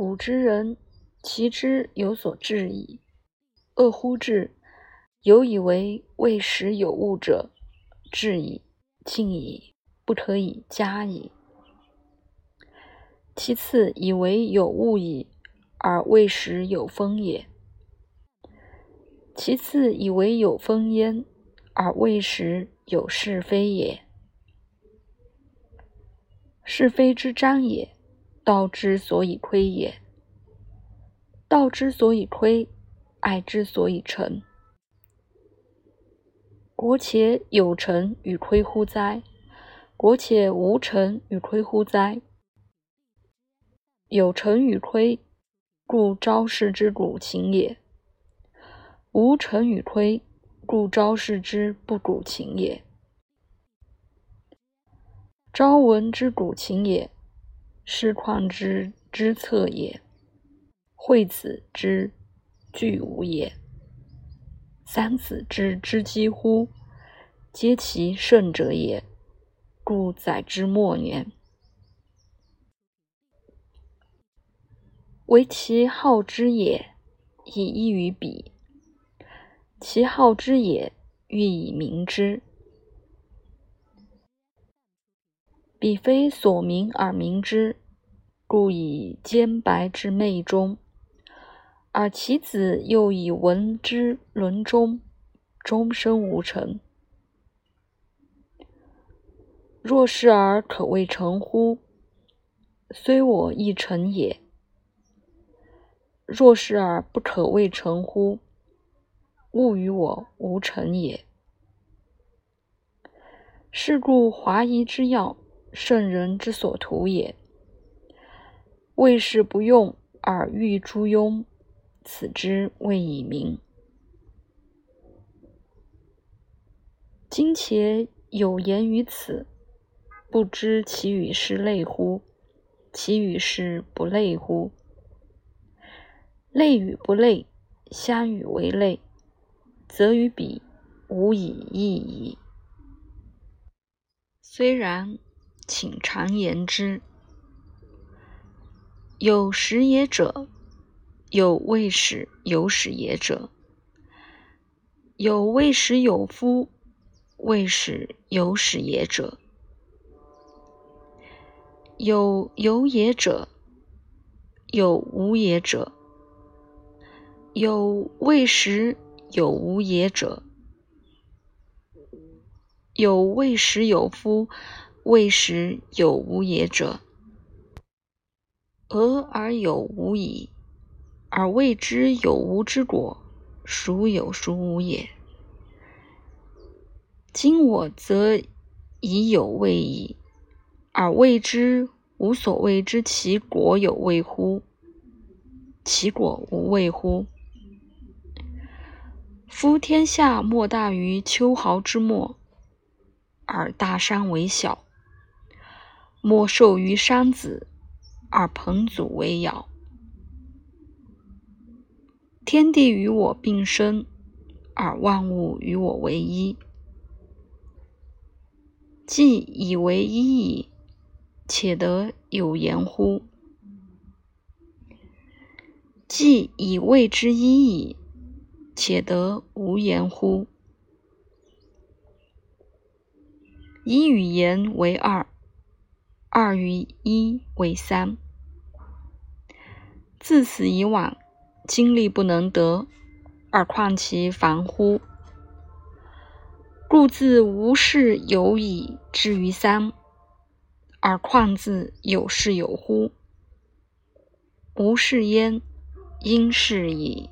古之人，其之有所至矣。恶乎至！有以为未时有物者，至矣，尽矣，不可以加矣。其次，以为有物矣，而未时有风也；其次，以为有风焉，而未时有是非也。是非之彰也，道之所以亏也。道之所以亏，爱之所以成。国且有成与亏乎哉？国且无成与亏乎哉？有成与亏，故昭示之鼓琴也；无成与亏，故昭示之不鼓琴也。朝闻之鼓琴也，师旷之知策也，惠子之具无也。三子之知几乎？皆其圣者也，故载之末年。惟其好之也，以异于彼；其好之也，欲以明之。彼非所明而明之，故以兼白之昧中。而其子又以闻之伦中，终身无成。若是而可谓成乎？虽我亦成也。若是而不可谓成乎？物与我无成也。是故华夷之要，圣人之所图也。为是不用而欲诸庸。此之谓以明。今且有言于此，不知其与是类乎？其与是不类乎？类与不类，相与为类，则与彼无以异矣。虽然，请常言之。有始也者。有未始有始也者，有未始有夫，未始有始也者，有有也者，有无也者，有未始有无也者，有未始有夫，未始有无也者，俄而有无矣。而谓之有无之果，孰有孰无也？今我则已有未矣，而未之无所谓之其果有未乎？其果无未乎？夫天下莫大于秋毫之末，而大山为小；莫寿于山子，而彭祖为尧。天地与我并生，而万物与我为一。既以为一矣，且得有言乎？既以谓之一矣，且得无言乎？一与言为二，二与一为三。自此以往。精力不能得，而况其繁乎？故自无事有矣，至于三，而况自有事有乎？无事焉，应是矣。